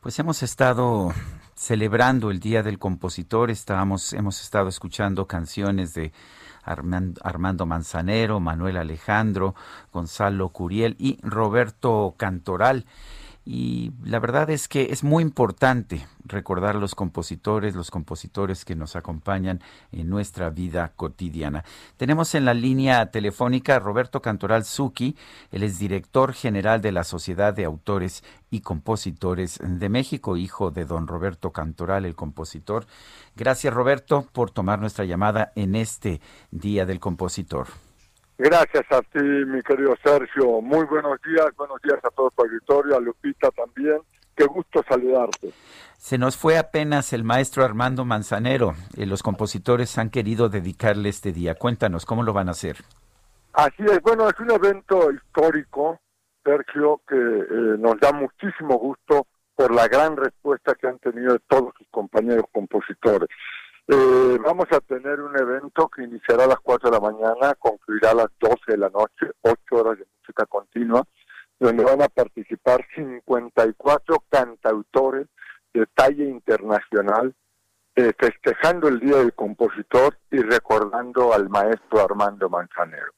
Pues hemos estado celebrando el Día del Compositor, estábamos hemos estado escuchando canciones de Armando Manzanero, Manuel Alejandro, Gonzalo Curiel y Roberto Cantoral. Y la verdad es que es muy importante recordar los compositores, los compositores que nos acompañan en nuestra vida cotidiana. Tenemos en la línea telefónica a Roberto Cantoral Zucchi, él es director general de la Sociedad de Autores y Compositores de México, hijo de don Roberto Cantoral, el compositor. Gracias Roberto por tomar nuestra llamada en este Día del Compositor. Gracias a ti, mi querido Sergio. Muy buenos días, buenos días a todo tu auditorio, a Lupita también. Qué gusto saludarte. Se nos fue apenas el maestro Armando Manzanero. Eh, los compositores han querido dedicarle este día. Cuéntanos, ¿cómo lo van a hacer? Así es, bueno, es un evento histórico, Sergio, que eh, nos da muchísimo gusto por la gran respuesta que han tenido todos sus compañeros compositores. Eh, vamos a tener un evento que iniciará a las 4 de la mañana, concluirá a las 12 de la noche, 8 horas de música continua, donde van a participar 54 cantautores de talla internacional, eh, festejando el Día del Compositor y recordando al maestro Armando Manzanero.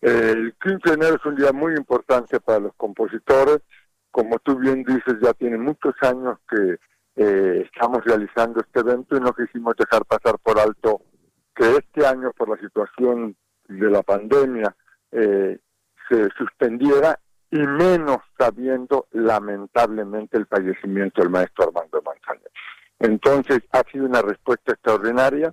el 15 de enero es un día muy importante para los compositores, como tú bien dices, ya tiene muchos años que eh, estamos realizando este evento y no quisimos dejar pasar por alto que este año, por la situación de la pandemia, eh, se suspendiera y menos sabiendo lamentablemente el fallecimiento del maestro Armando Manzanero. Entonces ha sido una respuesta extraordinaria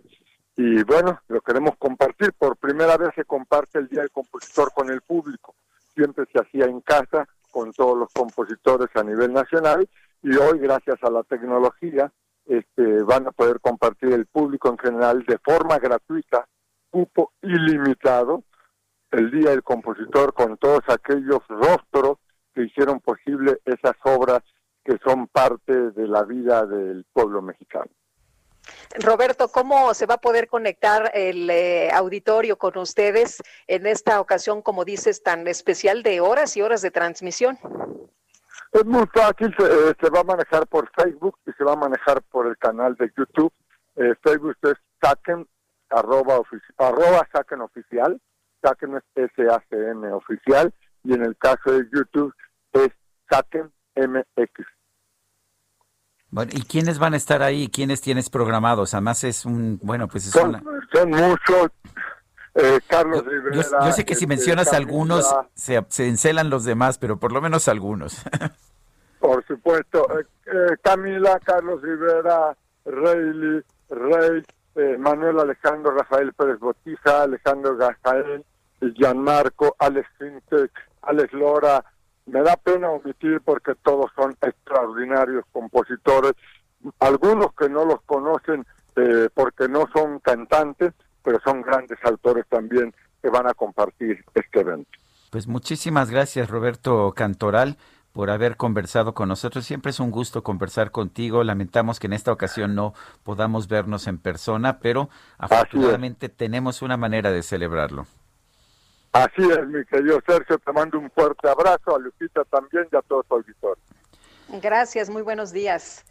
y bueno, lo queremos compartir. Por primera vez se comparte el Día del Compositor con el público. Siempre se hacía en casa con todos los compositores a nivel nacional y hoy gracias a la tecnología este, van a poder compartir el público en general de forma gratuita, cupo ilimitado, el Día del Compositor con todos aquellos rostros que hicieron posible esas obras que son parte de la vida del pueblo mexicano. Roberto, ¿cómo se va a poder conectar el eh, auditorio con ustedes en esta ocasión, como dices, tan especial de horas y horas de transmisión? Es muy fácil, se, eh, va a manejar por Facebook y se va a manejar por el canal de YouTube. Eh, Facebook es Saken, arroba, arroba Oficial, Saken es S-A-C-M Oficial, y en el caso de YouTube es Saken MX. Bueno, ¿y quiénes van a estar ahí? ¿Quiénes tienes programados? Además es un, bueno, pues es son, son muchos. Eh, Carlos Rivera. Yo, sé que si este, mencionas algunos, se, se, encelan los demás, pero por lo menos algunos. por supuesto. Eh, eh, Camila, Carlos Rivera, Reyli, Rey, Manuel Alejandro, Rafael Pérez Botija, Alejandro Gajael, Gianmarco, Alex Fintech, Alex Lora, me da pena omitir porque todos son extraordinarios compositores, algunos que no los conocen eh, porque no son cantantes, pero son grandes autores también que van a compartir este evento. Pues muchísimas gracias Roberto Cantoral por haber conversado con nosotros. Siempre es un gusto conversar contigo. Lamentamos que en esta ocasión no podamos vernos en persona, pero afortunadamente tenemos una manera de celebrarlo. Así es, mi querido Sergio, te mando un fuerte abrazo, a Lupita también y a todos los auditores. Gracias, muy buenos días.